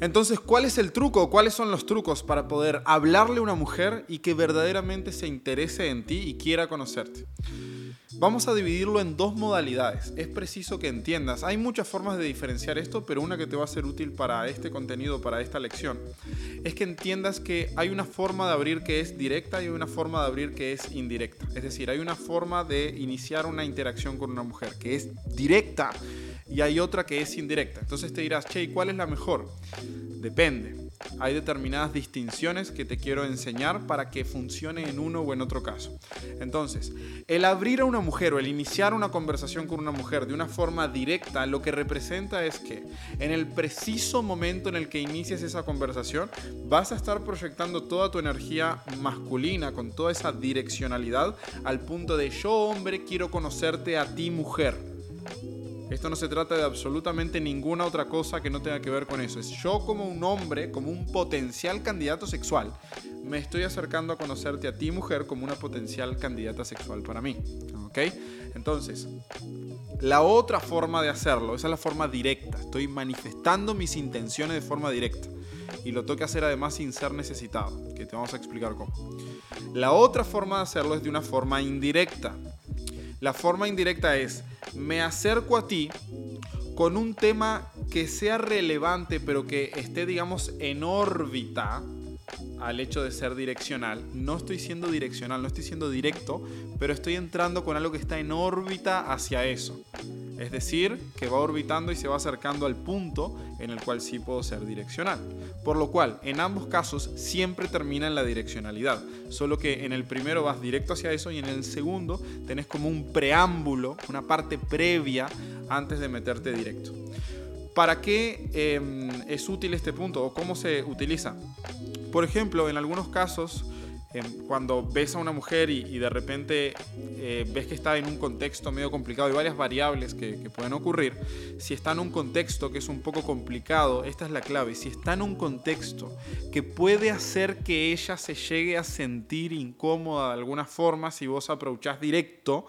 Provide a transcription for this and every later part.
Entonces, ¿cuál es el truco? ¿Cuáles son los trucos para poder hablarle a una mujer y que verdaderamente se interese en ti y quiera conocerte? Vamos a dividirlo en dos modalidades. Es preciso que entiendas. Hay muchas formas de diferenciar esto, pero una que te va a ser útil para este contenido, para esta lección, es que entiendas que hay una forma de abrir que es directa y una forma de abrir que es indirecta. Es decir, hay una forma de iniciar una interacción con una mujer que es directa y hay otra que es indirecta. Entonces te dirás, che, ¿cuál es la mejor? Depende hay determinadas distinciones que te quiero enseñar para que funcione en uno o en otro caso. Entonces, el abrir a una mujer o el iniciar una conversación con una mujer de una forma directa, lo que representa es que en el preciso momento en el que inicies esa conversación, vas a estar proyectando toda tu energía masculina con toda esa direccionalidad al punto de yo hombre quiero conocerte a ti mujer esto no se trata de absolutamente ninguna otra cosa que no tenga que ver con eso. Es yo como un hombre, como un potencial candidato sexual, me estoy acercando a conocerte a ti mujer como una potencial candidata sexual para mí. ¿Ok? Entonces, la otra forma de hacerlo, esa es la forma directa. Estoy manifestando mis intenciones de forma directa. Y lo tengo que hacer además sin ser necesitado, que te vamos a explicar cómo. La otra forma de hacerlo es de una forma indirecta. La forma indirecta es, me acerco a ti con un tema que sea relevante, pero que esté, digamos, en órbita al hecho de ser direccional. No estoy siendo direccional, no estoy siendo directo, pero estoy entrando con algo que está en órbita hacia eso. Es decir, que va orbitando y se va acercando al punto en el cual sí puedo ser direccional. Por lo cual, en ambos casos siempre termina en la direccionalidad. Solo que en el primero vas directo hacia eso y en el segundo tenés como un preámbulo, una parte previa antes de meterte directo. ¿Para qué em, es útil este punto o cómo se utiliza? Por ejemplo, en algunos casos cuando ves a una mujer y, de repente eh, ves que está en un contexto medio complicado y varias variables que, que, pueden ocurrir, si está en un contexto que es un poco complicado, esta es la clave, si está en un contexto que puede hacer que ella se llegue a sentir incómoda de alguna forma, si vos aprovechás directo,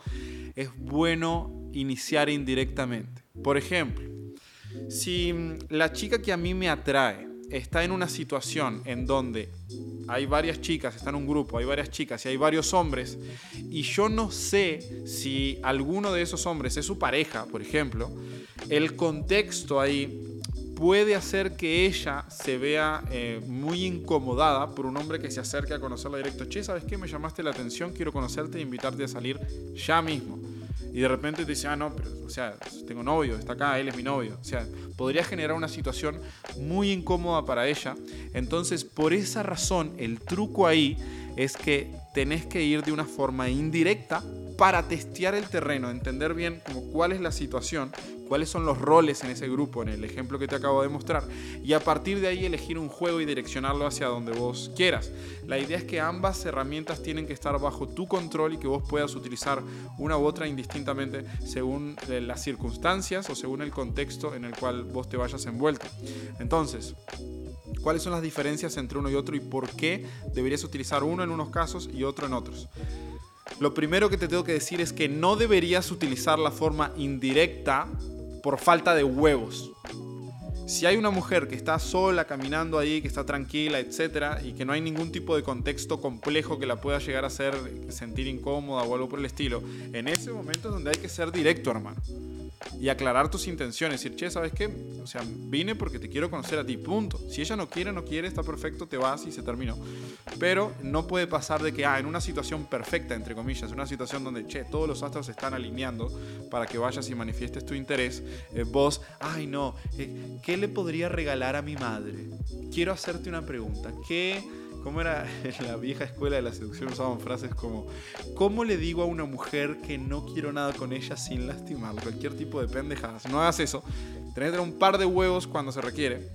es bueno iniciar indirectamente. Por ejemplo, si la chica que a mí me atrae está en una situación en donde hay varias chicas, está en un grupo, hay varias chicas y hay varios hombres, y yo no sé si alguno de esos hombres es su pareja, por ejemplo, el contexto ahí puede hacer que ella se vea eh, muy incomodada por un hombre que se acerque a conocerla directo. Che, ¿sabes qué? Me llamaste la atención, quiero conocerte e invitarte a salir ya mismo y de repente te dice, ah, no, pero, o sea, tengo novio, está acá, él es mi novio. O sea, podría generar una situación muy incómoda para ella. Entonces, por esa razón, el truco ahí es que tenés que ir de una forma indirecta para testear el terreno, entender bien como cuál es la situación, cuáles son los roles en ese grupo, en el ejemplo que te acabo de mostrar, y a partir de ahí elegir un juego y direccionarlo hacia donde vos quieras. La idea es que ambas herramientas tienen que estar bajo tu control y que vos puedas utilizar una u otra indistintamente según eh, las circunstancias o según el contexto en el cual vos te vayas envuelto. Entonces, cuáles son las diferencias entre uno y otro y por qué deberías utilizar uno en unos casos y otro en otros. Lo primero que te tengo que decir es que no deberías utilizar la forma indirecta por falta de huevos. Si hay una mujer que está sola caminando ahí, que está tranquila, etcétera, y que no hay ningún tipo de contexto complejo que la pueda llegar a hacer sentir incómoda o algo por el estilo, en ese momento es donde hay que ser directo, hermano y aclarar tus intenciones. Decir, che, ¿sabes qué? O sea, vine porque te quiero conocer a ti, punto. Si ella no quiere, no quiere, está perfecto, te vas y se terminó. Pero no puede pasar de que, ah, en una situación perfecta, entre comillas, una situación donde, che, todos los astros se están alineando para que vayas y manifiestes tu interés, eh, vos, ay, no, eh, ¿qué le podría regalar a mi madre? Quiero hacerte una pregunta. ¿Qué ¿Cómo era en la vieja escuela de la seducción? Usaban frases como, ¿cómo le digo a una mujer que no quiero nada con ella sin lastimarla? Cualquier tipo de pendejadas. No hagas eso. Tener un par de huevos cuando se requiere.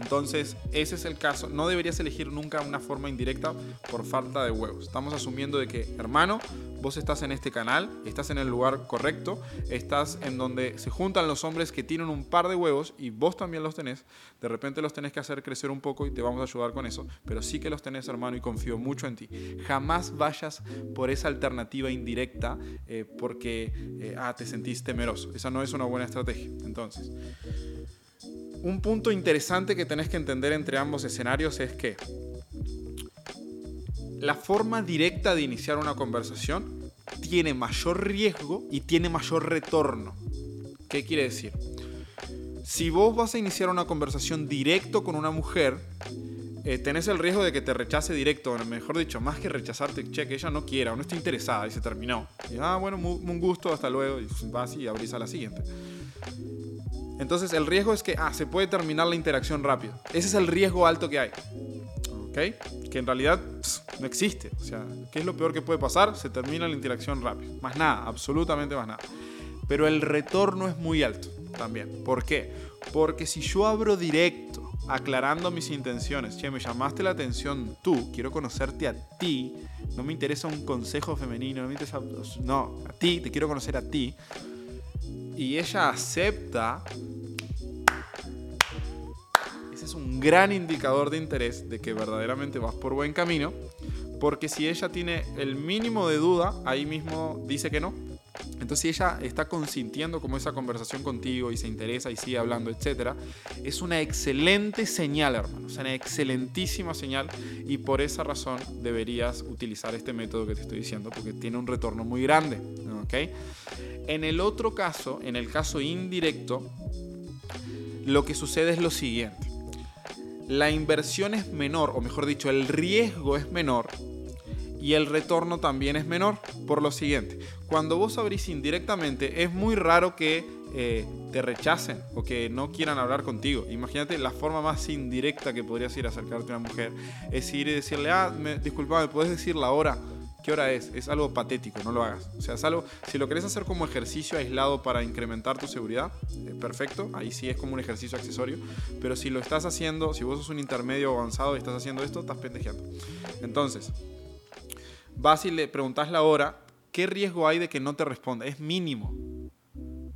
Entonces, ese es el caso. No deberías elegir nunca una forma indirecta por falta de huevos. Estamos asumiendo de que, hermano, vos estás en este canal, estás en el lugar correcto, estás en donde se juntan los hombres que tienen un par de huevos y vos también los tenés. De repente los tenés que hacer crecer un poco y te vamos a ayudar con eso. Pero sí que los tenés, hermano, y confío mucho en ti. Jamás vayas por esa alternativa indirecta eh, porque, eh, ah, te sentís temeroso. Esa no es una buena estrategia. Entonces... un punto interesante que tenés que entender entre ambos escenarios es que la forma directa de iniciar una conversación tiene mayor riesgo y tiene mayor retorno. ¿Qué quiere decir? Si vos vas a iniciar una conversación directo con una mujer, eh, tenés el riesgo de que te rechace directo, mejor dicho, más que rechazarte, che, que ella no quiera o no esté interesada y se terminó. Y, ah, bueno, un gusto, hasta luego, y vas y abrís a la siguiente. Entonces el riesgo es que, ah, se puede terminar la interacción rápido. Ese es el riesgo alto que hay. ¿Ok? Que en realidad no existe. O sea, ¿qué es lo peor que puede pasar? Se termina la interacción rápido. Más nada, absolutamente más nada. Pero el retorno es muy alto también. ¿Por qué? Porque si yo abro directo, aclarando mis intenciones, che, me llamaste la atención tú, quiero conocerte a ti, no me interesa un consejo femenino, no me interesa, no, a ti, te quiero conocer a ti, y ella acepta, ese es un gran indicador de interés de que verdaderamente vas por buen camino, porque si ella tiene el mínimo de duda, ahí mismo dice que no, entonces, si ella está consintiendo como esa conversación contigo y se interesa y sigue hablando, etc., es una excelente señal, hermano. Es una excelentísima señal y por esa razón deberías utilizar este método que te estoy diciendo porque tiene un retorno muy grande. En el otro caso, en el caso indirecto, lo que sucede es lo siguiente. La inversión es menor, o mejor dicho, el riesgo es menor y el retorno también es menor. Por lo siguiente, cuando vos abrís indirectamente, es muy raro que eh, te rechacen o que no quieran hablar contigo. Imagínate la forma más indirecta que podrías ir a acercarte a una mujer es ir y decirle, ah, me, disculpa, ¿me puedes decir la hora? ¿Qué hora es? Es algo patético, no lo hagas. O sea, es algo, si lo querés hacer como ejercicio aislado para incrementar tu seguridad, eh, perfecto, ahí sí es como un ejercicio accesorio. Pero si lo estás haciendo, si vos sos un intermedio avanzado y estás haciendo esto, estás pendejeando. Entonces, vas y le preguntas la hora, ¿qué riesgo hay de que no te responda? Es mínimo.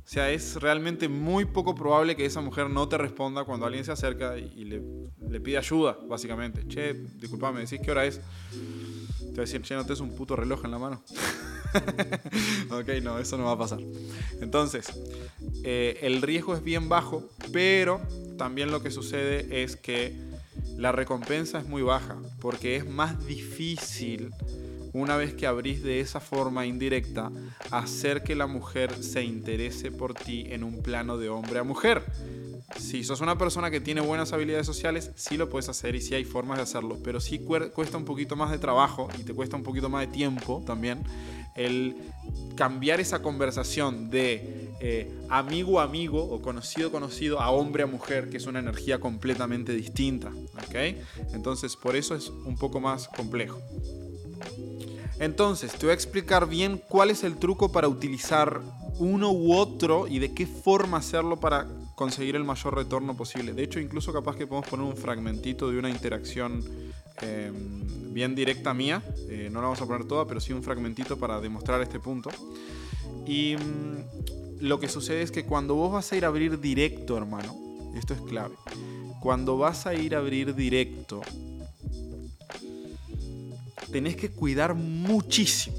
O sea, es realmente muy poco probable que esa mujer no te responda cuando alguien se acerca y, le, pide ayuda, básicamente. Che, disculpame, decís qué hora es. Te voy a decir, che, no te es un puto reloj en la mano. ok, no, eso no va a pasar. Entonces, eh, el riesgo es bien bajo, pero también lo que sucede es que la recompensa es muy baja, porque es más difícil una vez que abrís de esa forma indirecta, hacer que la mujer se interese por ti en un plano de hombre a mujer. Si sos una persona que tiene buenas habilidades sociales, sí lo puedes hacer y sí hay formas de hacerlo, pero sí cuesta un poquito más de trabajo y te cuesta un poquito más de tiempo también el cambiar esa conversación de eh, amigo a amigo o conocido conocido a hombre a mujer, que es una energía completamente distinta. ¿ok? Entonces, por eso es un poco más complejo. Entonces, te voy a explicar bien cuál es el truco para utilizar uno u otro y de qué forma hacerlo para conseguir el mayor retorno posible. De hecho, incluso capaz que podemos poner un fragmentito de una interacción em, bien directa mía. Eh, no la vamos a poner toda, pero sí un fragmentito para demostrar este punto. Y mm, lo que sucede es que cuando vos vas a ir a abrir directo, hermano, esto es clave. Cuando vas a ir a abrir directo, tenés que cuidar muchísimo,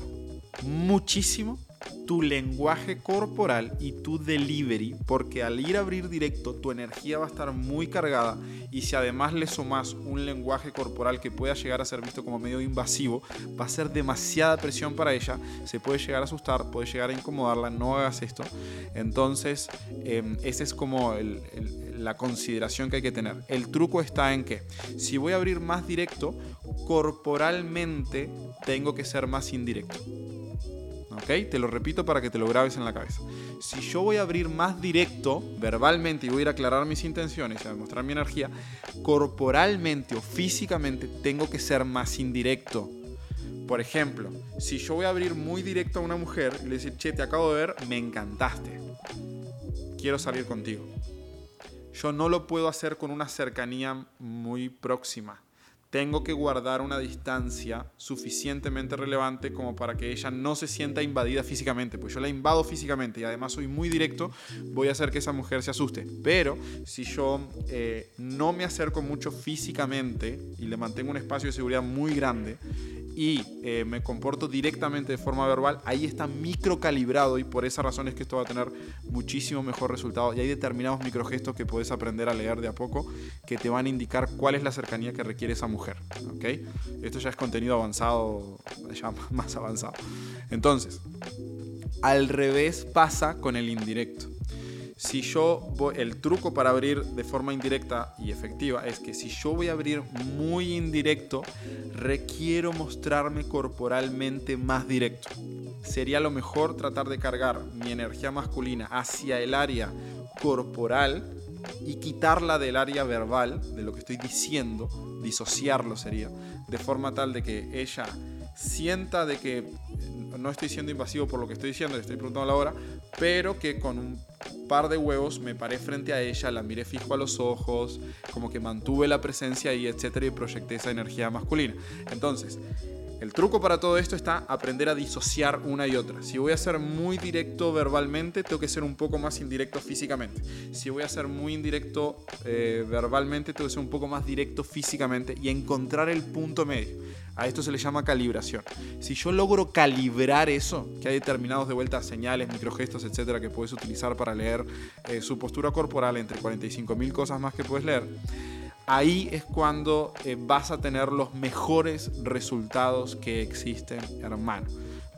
muchísimo tu lenguaje corporal y tu delivery, porque al ir a abrir directo tu energía va a estar muy cargada y si además le sumas un lenguaje corporal que pueda llegar a ser visto como medio invasivo, va a ser demasiada presión para ella, se puede llegar a asustar, puede llegar a incomodarla, no hagas esto. Entonces, eh, esa es como la consideración que hay que tener. El truco está en que si voy a abrir más directo, corporalmente tengo que ser más indirecto. ¿Ok? Te lo repito para que te lo grabes en la cabeza. Si yo voy a abrir más directo, verbalmente, y voy a ir a aclarar mis intenciones y a demostrar mi energía, corporalmente o físicamente tengo que ser más indirecto. Por ejemplo, si yo voy a abrir muy directo a una mujer y le decir, che, te acabo de ver, me encantaste. Quiero salir contigo. Yo no lo puedo hacer con una cercanía muy próxima tengo que guardar una distancia suficientemente relevante como para que ella no se sienta invadida físicamente. Pues yo la invado físicamente y además soy muy directo, voy a hacer que esa mujer se asuste. Pero si yo eh, no me acerco mucho físicamente y le mantengo un espacio de seguridad muy grande, y eh, me comporto directamente de forma verbal, ahí está microcalibrado y por esa razón es que esto va a tener muchísimo mejor resultado. Y hay determinados microgestos que puedes aprender a leer de a poco que te van a indicar cuál es la cercanía que requiere esa mujer. ¿Ok? Esto ya es contenido avanzado, ya más avanzado. Entonces, al revés pasa con el indirecto si yo el truco para abrir de forma indirecta y efectiva es que si yo voy a abrir muy indirecto, requiero mostrarme corporalmente más directo. Sería lo mejor tratar de cargar mi energía masculina hacia el área corporal y quitarla del área verbal, de lo que estoy diciendo, disociarlo sería, de forma tal de que ella sienta de que no estoy siendo invasivo por lo que estoy diciendo, le estoy preguntando la hora, pero que con un par de huevos me paré frente a ella, la miré fijo a los ojos, como que mantuve la presencia ahí, etcétera, y proyecté esa energía masculina. Entonces, el truco para todo esto está aprender a disociar una y otra. Si voy a ser muy directo verbalmente, tengo que ser un poco más indirecto físicamente. Si voy a ser muy indirecto eh, verbalmente, tengo que ser un poco más directo físicamente y encontrar el punto medio. A esto se le llama calibración. Si yo logro calibrar eso, que hay determinados de vuelta señales, microgestos, etcétera, que puedes utilizar para leer eh, su postura corporal entre 45.000 cosas más que puedes leer, ahí es cuando eh, vas a tener los mejores resultados que existen, hermano.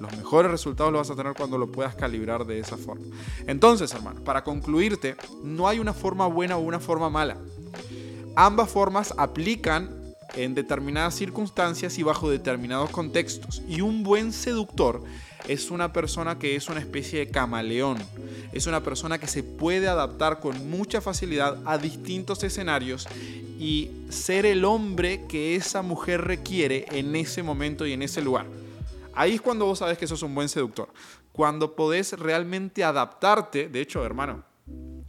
Los mejores resultados los vas a tener cuando lo puedas calibrar de esa forma. Entonces, hermano, para concluirte, no hay una forma buena o una forma mala. Ambas formas aplican en determinadas circunstancias y bajo determinados contextos. Y un buen seductor es una persona que es una especie de camaleón. Es una persona que se puede adaptar con mucha facilidad a distintos escenarios y ser el hombre que esa mujer requiere en ese momento y en ese lugar. Ahí es cuando vos sabes que sos un buen seductor. Cuando podés realmente adaptarte, de hecho, hermano,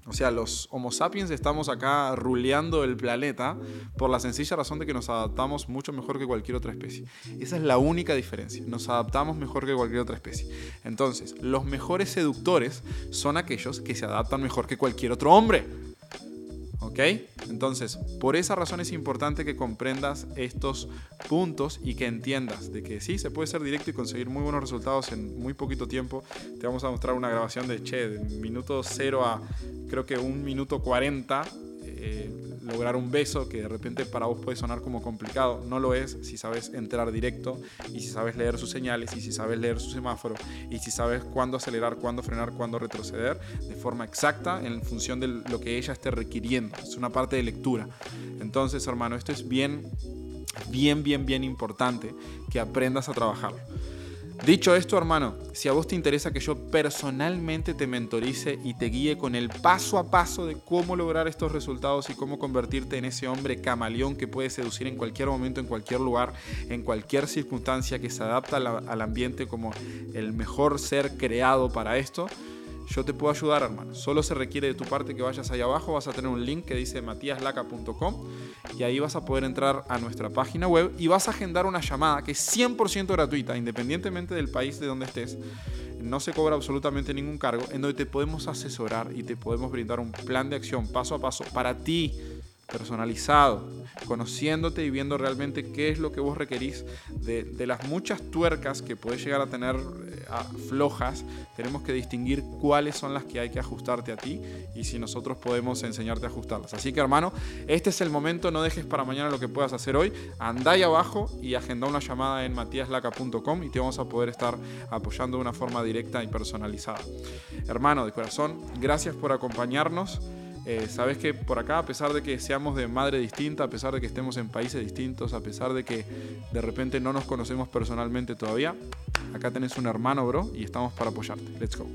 o sea, los Homo sapiens estamos acá ruleando el planeta por la sencilla razón de que nos adaptamos mucho mejor que cualquier otra especie. Esa es la única diferencia. Nos adaptamos mejor que cualquier otra especie. Entonces, los mejores seductores son aquellos que se adaptan mejor que cualquier otro hombre. ¿Ok? Entonces, por esa razón es importante que comprendas estos puntos y que entiendas de que sí, se puede ser directo y conseguir muy buenos resultados en muy poquito tiempo. Te vamos a mostrar una grabación de, che, de minuto 0 a creo que un minuto 40 lograr un beso que de repente para vos puede sonar como complicado. No lo es si sabes entrar directo y si sabes leer sus señales y si sabes leer su semáforo y si sabes cuándo acelerar, cuándo frenar, cuándo retroceder de forma exacta en función de lo que ella esté requiriendo. Es una parte de lectura. Entonces, hermano, esto es bien, bien, bien, bien importante que aprendas a trabajarlo. Dicho esto, hermano, si a vos te interesa que yo personalmente te mentorice y te guíe con el paso a paso de cómo lograr estos resultados y cómo convertirte en ese hombre camaleón que puede seducir en cualquier momento, en cualquier lugar, en cualquier circunstancia, que se adapta al ambiente como el mejor ser creado para esto, yo te puedo ayudar, hermano. Solo se requiere de tu parte que vayas ahí abajo, vas a tener un link que dice matiaslaca.com y ahí vas a poder entrar a nuestra página web y vas a agendar una llamada que es 100% gratuita, independientemente del país de donde estés. No se cobra absolutamente ningún cargo, en donde te podemos asesorar y te podemos brindar un plan de acción paso a paso para ti personalizado, conociéndote y viendo realmente qué es lo que vos requerís de, las muchas tuercas que puedes llegar a tener eh, flojas, tenemos que distinguir cuáles son las que hay que ajustarte a ti y si nosotros podemos enseñarte a ajustarlas. Así que hermano, este es el momento, no dejes para mañana lo que puedas hacer hoy, andá ahí abajo y agenda una llamada en matiaslaca.com y te vamos a poder estar apoyando de una forma directa y personalizada. Hermano, de corazón, gracias por acompañarnos. Eh, sabes que por acá, a pesar de que seamos de madre distinta, a pesar de que estemos en países distintos, a pesar de que de repente no nos conocemos personalmente todavía, acá tenés un hermano, bro, y estamos para apoyarte. Let's go.